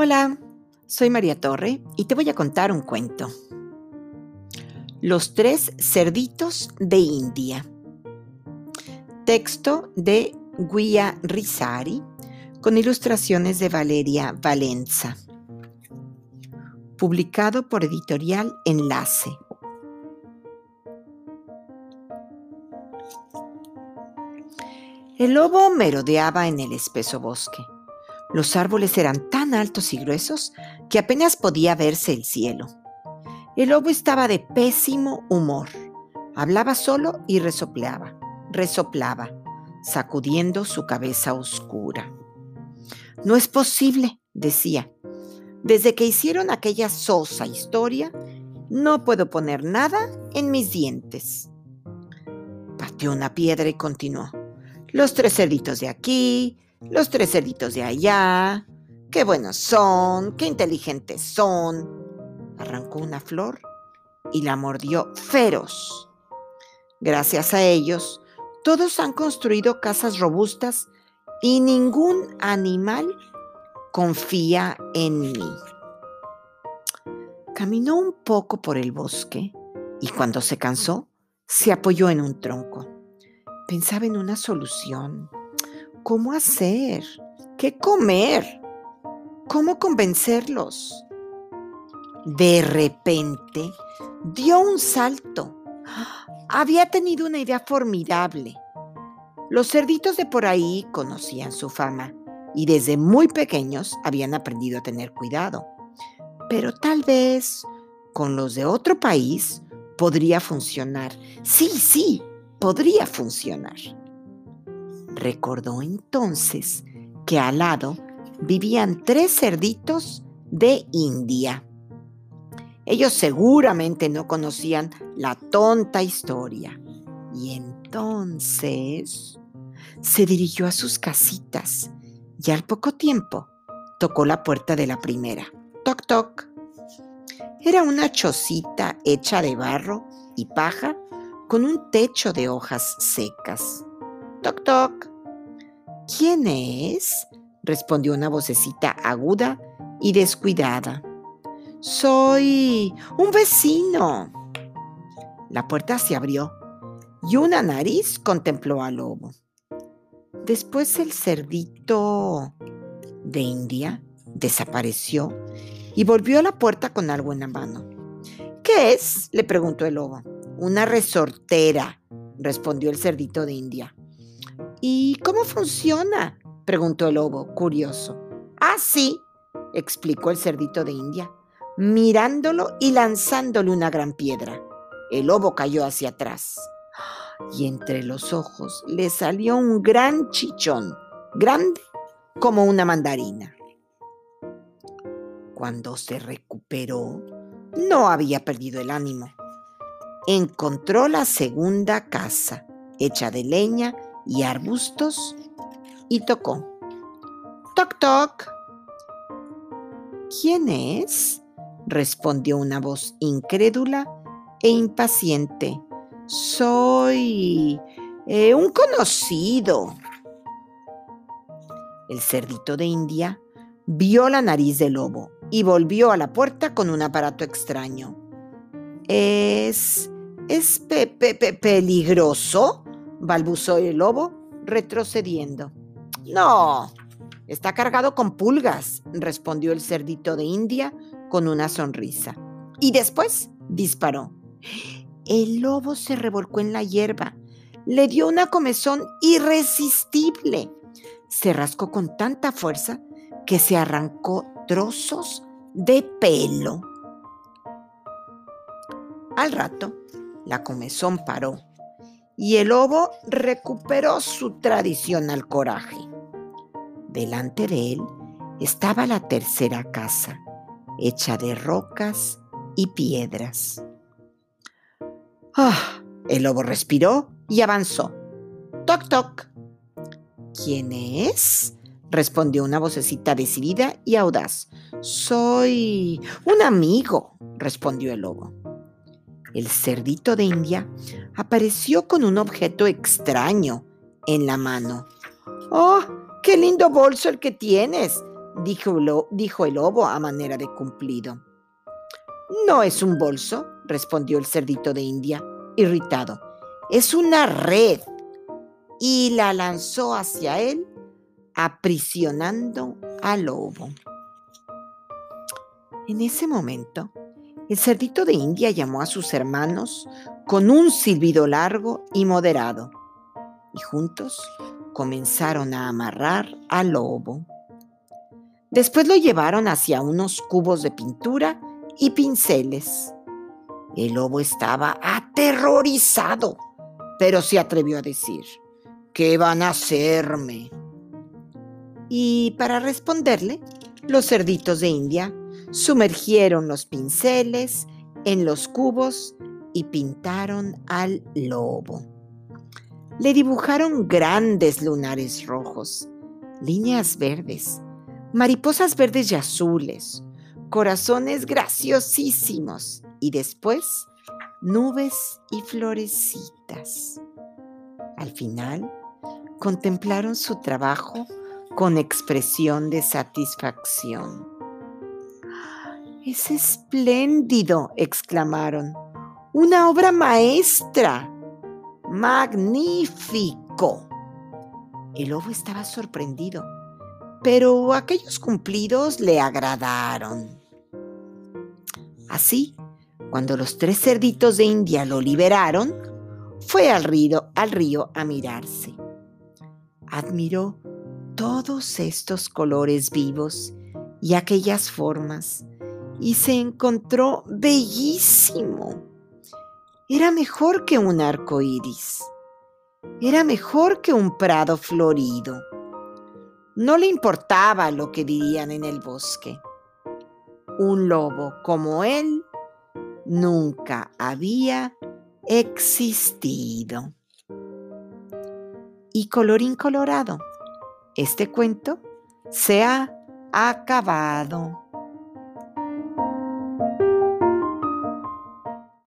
Hola, soy María Torre y te voy a contar un cuento. Los tres cerditos de India. Texto de Guia Risari con ilustraciones de Valeria Valenza. Publicado por editorial Enlace. El lobo merodeaba en el espeso bosque. Los árboles eran tan altos y gruesos que apenas podía verse el cielo. El lobo estaba de pésimo humor. Hablaba solo y resoplaba, resoplaba, sacudiendo su cabeza oscura. No es posible, decía. Desde que hicieron aquella sosa historia, no puedo poner nada en mis dientes. Pateó una piedra y continuó. Los tres cerditos de aquí, los tres cerditos de allá. Qué buenos son, qué inteligentes son. Arrancó una flor y la mordió feroz. Gracias a ellos, todos han construido casas robustas y ningún animal confía en mí. Caminó un poco por el bosque y cuando se cansó, se apoyó en un tronco. Pensaba en una solución. ¿Cómo hacer? ¿Qué comer? ¿Cómo convencerlos? De repente dio un salto. Había tenido una idea formidable. Los cerditos de por ahí conocían su fama y desde muy pequeños habían aprendido a tener cuidado. Pero tal vez con los de otro país podría funcionar. Sí, sí, podría funcionar. Recordó entonces que al lado vivían tres cerditos de India. Ellos seguramente no conocían la tonta historia. Y entonces se dirigió a sus casitas y al poco tiempo tocó la puerta de la primera. Toc, toc. Era una chocita hecha de barro y paja con un techo de hojas secas. Toc, toc. ¿Quién es? respondió una vocecita aguda y descuidada. Soy un vecino. La puerta se abrió y una nariz contempló al lobo. Después el cerdito de India desapareció y volvió a la puerta con algo en la mano. ¿Qué es? le preguntó el lobo. Una resortera, respondió el cerdito de India. ¿Y cómo funciona? preguntó el lobo, curioso. Ah, sí, explicó el cerdito de India, mirándolo y lanzándole una gran piedra. El lobo cayó hacia atrás y entre los ojos le salió un gran chichón, grande como una mandarina. Cuando se recuperó, no había perdido el ánimo. Encontró la segunda casa, hecha de leña y arbustos y tocó. Toc, toc. ¿Quién es? respondió una voz incrédula e impaciente. Soy eh, un conocido. El cerdito de India vio la nariz del lobo y volvió a la puerta con un aparato extraño. ¿Es... es peligroso? Balbuzó el lobo, retrocediendo. No, está cargado con pulgas, respondió el cerdito de India con una sonrisa. Y después disparó. El lobo se revolcó en la hierba, le dio una comezón irresistible. Se rascó con tanta fuerza que se arrancó trozos de pelo. Al rato, la comezón paró y el lobo recuperó su tradicional coraje. Delante de él estaba la tercera casa, hecha de rocas y piedras. Ah, el lobo respiró y avanzó. Toc, toc. ¿Quién es? respondió una vocecita decidida y audaz. Soy un amigo, respondió el lobo. El cerdito de India apareció con un objeto extraño en la mano. ¡Oh, qué lindo bolso el que tienes! dijo, el lobo a manera de cumplido. No es un bolso, respondió el cerdito de India, irritado. Es una red. Y la lanzó hacia él, aprisionando al lobo. En ese momento, el cerdito de India llamó a sus hermanos con un silbido largo y moderado, y juntos comenzaron a amarrar al lobo. Después lo llevaron hacia unos cubos de pintura y pinceles. El lobo estaba aterrorizado, pero se atrevió a decir, ¿qué van a hacerme? Y para responderle, los cerditos de India sumergieron los pinceles en los cubos y pintaron al lobo. Le dibujaron grandes lunares rojos, líneas verdes, mariposas verdes y azules, corazones graciosísimos y después nubes y florecitas. Al final, contemplaron su trabajo con expresión de satisfacción. Es espléndido, exclamaron. Una obra maestra. Magnífico. El lobo estaba sorprendido, pero aquellos cumplidos le agradaron. Así, cuando los tres cerditos de India lo liberaron, fue al río, al río a mirarse. Admiró todos estos colores vivos y aquellas formas y se encontró bellísimo. Era mejor que un arco iris. Era mejor que un prado florido. No le importaba lo que dirían en el bosque. Un lobo como él nunca había existido. Y colorín colorado, este cuento se ha acabado.